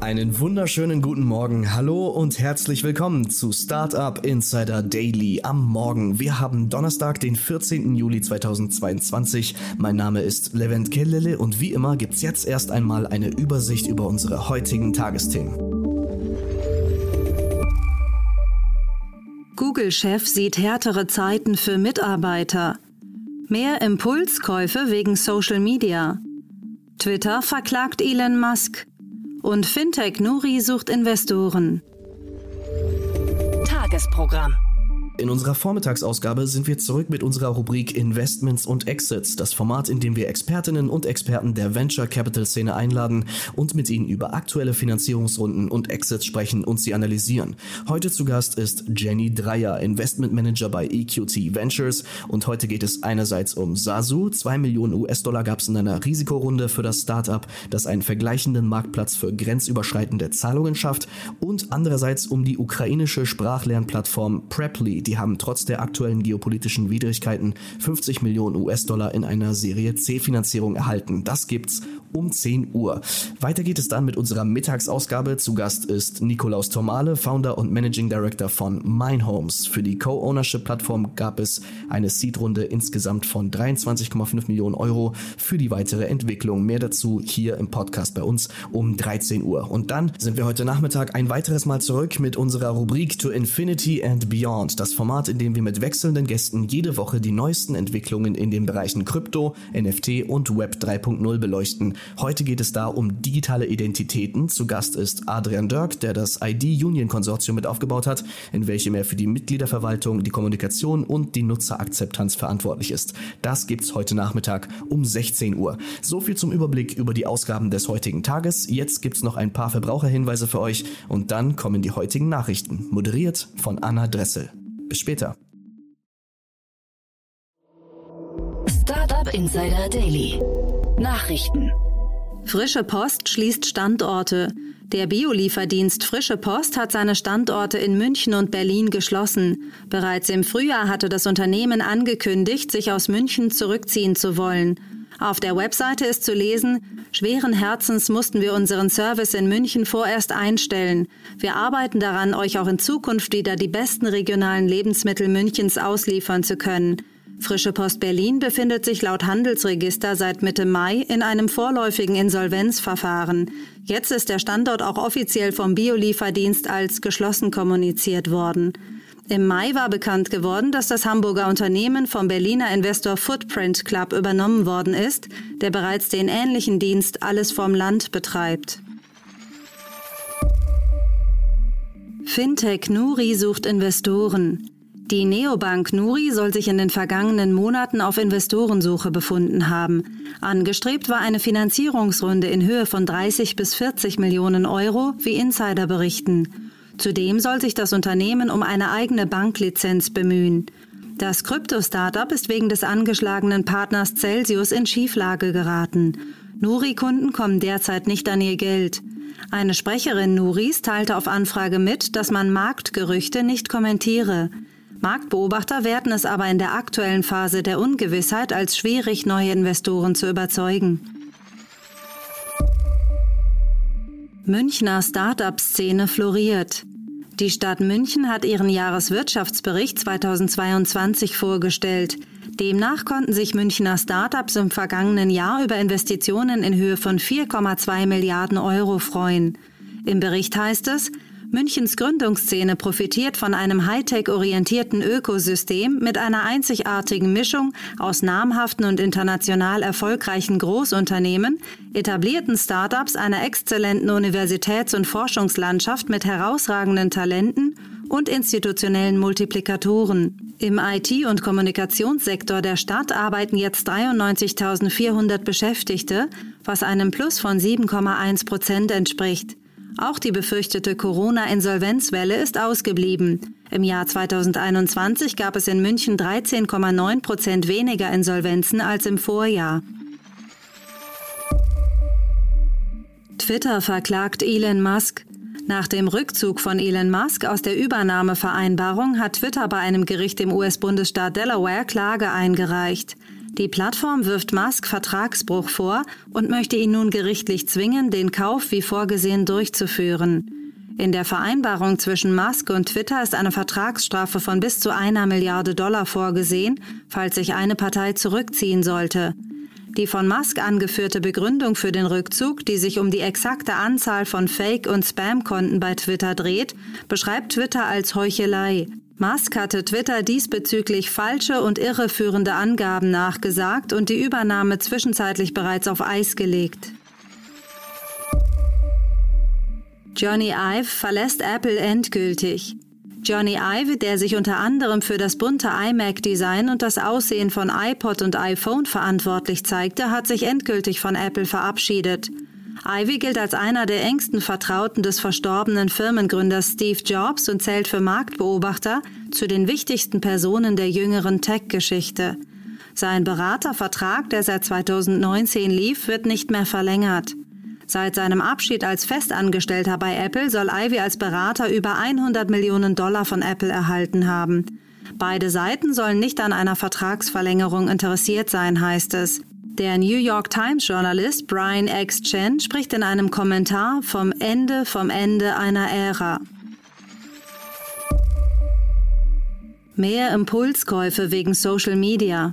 Einen wunderschönen guten Morgen. Hallo und herzlich willkommen zu Startup Insider Daily am Morgen. Wir haben Donnerstag, den 14. Juli 2022. Mein Name ist Levent Kellele und wie immer gibt's jetzt erst einmal eine Übersicht über unsere heutigen Tagesthemen. Google-Chef sieht härtere Zeiten für Mitarbeiter. Mehr Impulskäufe wegen Social Media. Twitter verklagt Elon Musk. Und Fintech Nuri sucht Investoren. Tagesprogramm. In unserer Vormittagsausgabe sind wir zurück mit unserer Rubrik Investments und Exits, das Format, in dem wir Expertinnen und Experten der Venture Capital Szene einladen und mit ihnen über aktuelle Finanzierungsrunden und Exits sprechen und sie analysieren. Heute zu Gast ist Jenny Dreyer, Investment Manager bei EQT Ventures. Und heute geht es einerseits um Sasu, 2 Millionen US-Dollar gab es in einer Risikorunde für das Startup, das einen vergleichenden Marktplatz für grenzüberschreitende Zahlungen schafft. Und andererseits um die ukrainische Sprachlernplattform Preply, die haben trotz der aktuellen geopolitischen Widrigkeiten 50 Millionen US-Dollar in einer Serie C-Finanzierung erhalten. Das gibt's um 10 Uhr. Weiter geht es dann mit unserer Mittagsausgabe. Zu Gast ist Nikolaus Tomale, Founder und Managing Director von Minehomes. Für die Co-Ownership-Plattform gab es eine Seed-Runde insgesamt von 23,5 Millionen Euro für die weitere Entwicklung. Mehr dazu hier im Podcast bei uns um 13 Uhr. Und dann sind wir heute Nachmittag ein weiteres Mal zurück mit unserer Rubrik To Infinity and Beyond. Das Format, in dem wir mit wechselnden Gästen jede Woche die neuesten Entwicklungen in den Bereichen Krypto, NFT und Web 3.0 beleuchten. Heute geht es da um digitale Identitäten. Zu Gast ist Adrian Dirk, der das ID Union Konsortium mit aufgebaut hat, in welchem er für die Mitgliederverwaltung, die Kommunikation und die Nutzerakzeptanz verantwortlich ist. Das gibt's heute Nachmittag um 16 Uhr. So viel zum Überblick über die Ausgaben des heutigen Tages. Jetzt gibt's noch ein paar Verbraucherhinweise für euch und dann kommen die heutigen Nachrichten, moderiert von Anna Dressel. Bis später. Startup Insider Daily. Nachrichten. Frische Post schließt Standorte. Der Biolieferdienst Frische Post hat seine Standorte in München und Berlin geschlossen. Bereits im Frühjahr hatte das Unternehmen angekündigt, sich aus München zurückziehen zu wollen. Auf der Webseite ist zu lesen, schweren Herzens mussten wir unseren Service in München vorerst einstellen. Wir arbeiten daran, euch auch in Zukunft wieder die besten regionalen Lebensmittel Münchens ausliefern zu können. Frische Post Berlin befindet sich laut Handelsregister seit Mitte Mai in einem vorläufigen Insolvenzverfahren. Jetzt ist der Standort auch offiziell vom Biolieferdienst als geschlossen kommuniziert worden. Im Mai war bekannt geworden, dass das Hamburger Unternehmen vom Berliner Investor Footprint Club übernommen worden ist, der bereits den ähnlichen Dienst Alles vom Land betreibt. Fintech Nuri sucht Investoren. Die Neobank Nuri soll sich in den vergangenen Monaten auf Investorensuche befunden haben. Angestrebt war eine Finanzierungsrunde in Höhe von 30 bis 40 Millionen Euro, wie Insider berichten. Zudem soll sich das Unternehmen um eine eigene Banklizenz bemühen. Das Krypto-Startup ist wegen des angeschlagenen Partners Celsius in Schieflage geraten. Nuri-Kunden kommen derzeit nicht an ihr Geld. Eine Sprecherin Nuris teilte auf Anfrage mit, dass man Marktgerüchte nicht kommentiere. Marktbeobachter werten es aber in der aktuellen Phase der Ungewissheit als schwierig, neue Investoren zu überzeugen. Münchner Start-up-Szene floriert. Die Stadt München hat ihren Jahreswirtschaftsbericht 2022 vorgestellt. Demnach konnten sich Münchner Startups im vergangenen Jahr über Investitionen in Höhe von 4,2 Milliarden Euro freuen. Im Bericht heißt es, Münchens Gründungsszene profitiert von einem Hightech-orientierten Ökosystem mit einer einzigartigen Mischung aus namhaften und international erfolgreichen Großunternehmen, etablierten Startups, einer exzellenten Universitäts- und Forschungslandschaft mit herausragenden Talenten und institutionellen Multiplikatoren. Im IT- und Kommunikationssektor der Stadt arbeiten jetzt 93.400 Beschäftigte, was einem Plus von 7,1 Prozent entspricht. Auch die befürchtete Corona-Insolvenzwelle ist ausgeblieben. Im Jahr 2021 gab es in München 13,9 Prozent weniger Insolvenzen als im Vorjahr. Twitter verklagt Elon Musk. Nach dem Rückzug von Elon Musk aus der Übernahmevereinbarung hat Twitter bei einem Gericht im US-Bundesstaat Delaware Klage eingereicht. Die Plattform wirft Musk Vertragsbruch vor und möchte ihn nun gerichtlich zwingen, den Kauf wie vorgesehen durchzuführen. In der Vereinbarung zwischen Musk und Twitter ist eine Vertragsstrafe von bis zu einer Milliarde Dollar vorgesehen, falls sich eine Partei zurückziehen sollte. Die von Musk angeführte Begründung für den Rückzug, die sich um die exakte Anzahl von Fake- und Spam-Konten bei Twitter dreht, beschreibt Twitter als Heuchelei. Musk hatte Twitter diesbezüglich falsche und irreführende Angaben nachgesagt und die Übernahme zwischenzeitlich bereits auf Eis gelegt. Johnny Ive verlässt Apple endgültig. Johnny Ive, der sich unter anderem für das bunte iMac-Design und das Aussehen von iPod und iPhone verantwortlich zeigte, hat sich endgültig von Apple verabschiedet. Ivy gilt als einer der engsten Vertrauten des verstorbenen Firmengründers Steve Jobs und zählt für Marktbeobachter zu den wichtigsten Personen der jüngeren Tech-Geschichte. Sein Beratervertrag, der seit 2019 lief, wird nicht mehr verlängert. Seit seinem Abschied als Festangestellter bei Apple soll Ivy als Berater über 100 Millionen Dollar von Apple erhalten haben. Beide Seiten sollen nicht an einer Vertragsverlängerung interessiert sein, heißt es. Der New York Times Journalist Brian X. Chen spricht in einem Kommentar vom Ende vom Ende einer Ära. Mehr Impulskäufe wegen Social Media.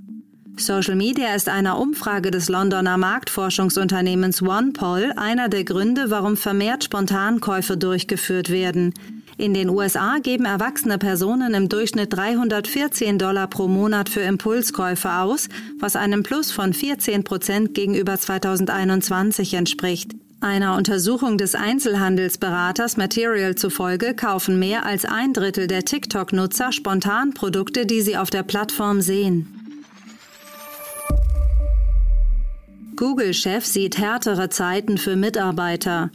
Social Media ist einer Umfrage des Londoner Marktforschungsunternehmens OnePoll einer der Gründe, warum vermehrt Spontankäufe durchgeführt werden. In den USA geben erwachsene Personen im Durchschnitt 314 Dollar pro Monat für Impulskäufe aus, was einem Plus von 14 Prozent gegenüber 2021 entspricht. Einer Untersuchung des Einzelhandelsberaters Material zufolge kaufen mehr als ein Drittel der TikTok-Nutzer spontan Produkte, die sie auf der Plattform sehen. Google-Chef sieht härtere Zeiten für Mitarbeiter.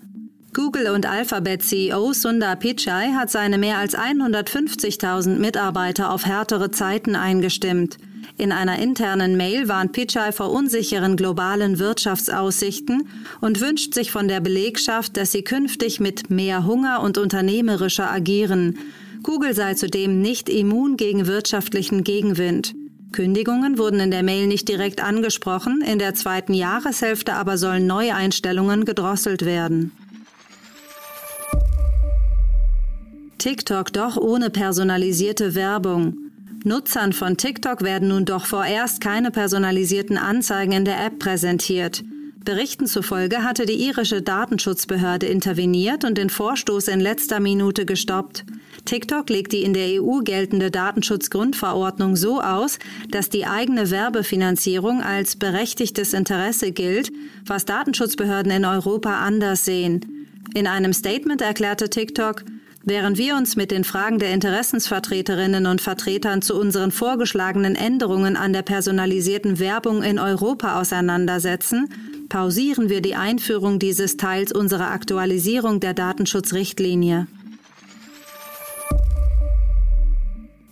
Google und Alphabet-CEO Sundar Pichai hat seine mehr als 150.000 Mitarbeiter auf härtere Zeiten eingestimmt. In einer internen Mail warnt Pichai vor unsicheren globalen Wirtschaftsaussichten und wünscht sich von der Belegschaft, dass sie künftig mit mehr Hunger und unternehmerischer agieren. Google sei zudem nicht immun gegen wirtschaftlichen Gegenwind. Kündigungen wurden in der Mail nicht direkt angesprochen, in der zweiten Jahreshälfte aber sollen Neueinstellungen gedrosselt werden. TikTok doch ohne personalisierte Werbung. Nutzern von TikTok werden nun doch vorerst keine personalisierten Anzeigen in der App präsentiert. Berichten zufolge hatte die irische Datenschutzbehörde interveniert und den Vorstoß in letzter Minute gestoppt. TikTok legt die in der EU geltende Datenschutzgrundverordnung so aus, dass die eigene Werbefinanzierung als berechtigtes Interesse gilt, was Datenschutzbehörden in Europa anders sehen. In einem Statement erklärte TikTok, Während wir uns mit den Fragen der Interessensvertreterinnen und Vertretern zu unseren vorgeschlagenen Änderungen an der personalisierten Werbung in Europa auseinandersetzen, pausieren wir die Einführung dieses Teils unserer Aktualisierung der Datenschutzrichtlinie.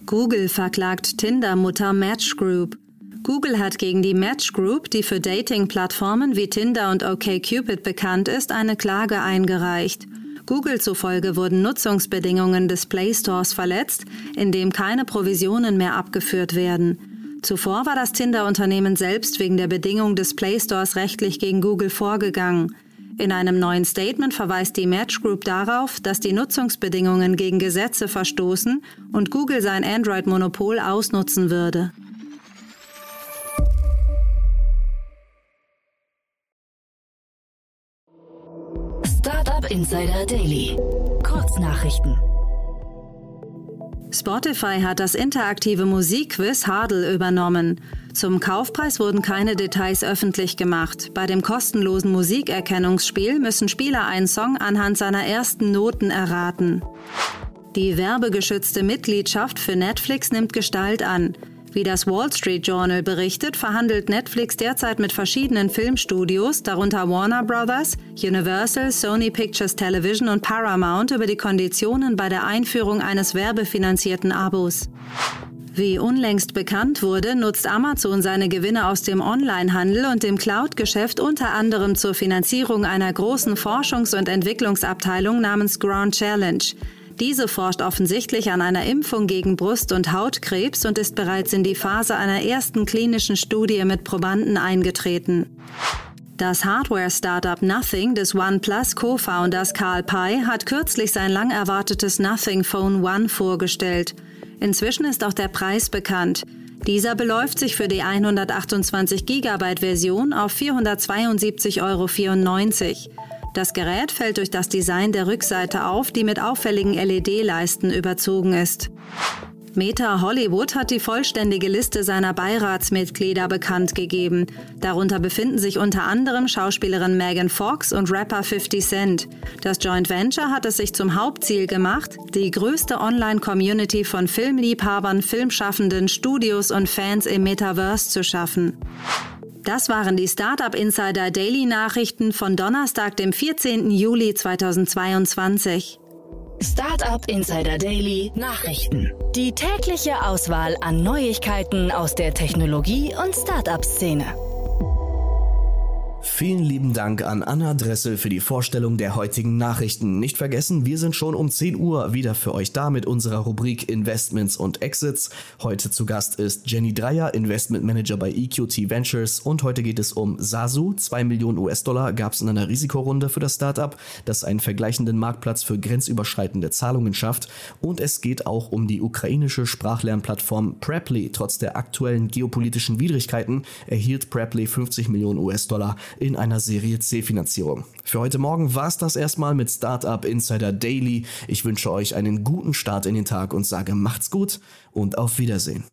Google verklagt Tinder-Mutter Match Group. Google hat gegen die Match Group, die für Dating-Plattformen wie Tinder und OkCupid bekannt ist, eine Klage eingereicht. Google zufolge wurden Nutzungsbedingungen des Play Stores verletzt, indem keine Provisionen mehr abgeführt werden. Zuvor war das Tinder-Unternehmen selbst wegen der Bedingung des Play Stores rechtlich gegen Google vorgegangen. In einem neuen Statement verweist die Match Group darauf, dass die Nutzungsbedingungen gegen Gesetze verstoßen und Google sein Android-Monopol ausnutzen würde. Startup Insider Daily. Kurznachrichten. Spotify hat das interaktive Musikquiz Hardle übernommen. Zum Kaufpreis wurden keine Details öffentlich gemacht. Bei dem kostenlosen Musikerkennungsspiel müssen Spieler einen Song anhand seiner ersten Noten erraten. Die werbegeschützte Mitgliedschaft für Netflix nimmt Gestalt an. Wie das Wall Street Journal berichtet, verhandelt Netflix derzeit mit verschiedenen Filmstudios, darunter Warner Brothers, Universal, Sony Pictures Television und Paramount über die Konditionen bei der Einführung eines werbefinanzierten Abos. Wie unlängst bekannt wurde, nutzt Amazon seine Gewinne aus dem Onlinehandel und dem Cloud-Geschäft unter anderem zur Finanzierung einer großen Forschungs- und Entwicklungsabteilung namens Ground Challenge. Diese forscht offensichtlich an einer Impfung gegen Brust- und Hautkrebs und ist bereits in die Phase einer ersten klinischen Studie mit Probanden eingetreten. Das Hardware-Startup Nothing des OnePlus Co-Founders Carl Pei hat kürzlich sein lang erwartetes Nothing Phone One vorgestellt. Inzwischen ist auch der Preis bekannt. Dieser beläuft sich für die 128 GB Version auf 472,94 Euro. Das Gerät fällt durch das Design der Rückseite auf, die mit auffälligen LED-Leisten überzogen ist. Meta Hollywood hat die vollständige Liste seiner Beiratsmitglieder bekannt gegeben. Darunter befinden sich unter anderem Schauspielerin Megan Fox und Rapper 50 Cent. Das Joint Venture hat es sich zum Hauptziel gemacht, die größte Online-Community von Filmliebhabern, Filmschaffenden, Studios und Fans im Metaverse zu schaffen. Das waren die Startup Insider Daily Nachrichten von Donnerstag, dem 14. Juli 2022. Startup Insider Daily Nachrichten. Die tägliche Auswahl an Neuigkeiten aus der Technologie- und Startup-Szene. Vielen lieben Dank an Anna Dressel für die Vorstellung der heutigen Nachrichten. Nicht vergessen, wir sind schon um 10 Uhr wieder für euch da mit unserer Rubrik Investments und Exits. Heute zu Gast ist Jenny Dreier, Investment Manager bei EQT Ventures und heute geht es um Sasu. 2 Millionen US-Dollar gab es in einer Risikorunde für das Startup, das einen vergleichenden Marktplatz für grenzüberschreitende Zahlungen schafft. Und es geht auch um die ukrainische Sprachlernplattform Preply. Trotz der aktuellen geopolitischen Widrigkeiten erhielt Preply 50 Millionen US-Dollar in einer Serie C Finanzierung. Für heute Morgen war es das erstmal mit Startup Insider Daily. Ich wünsche euch einen guten Start in den Tag und sage macht's gut und auf Wiedersehen.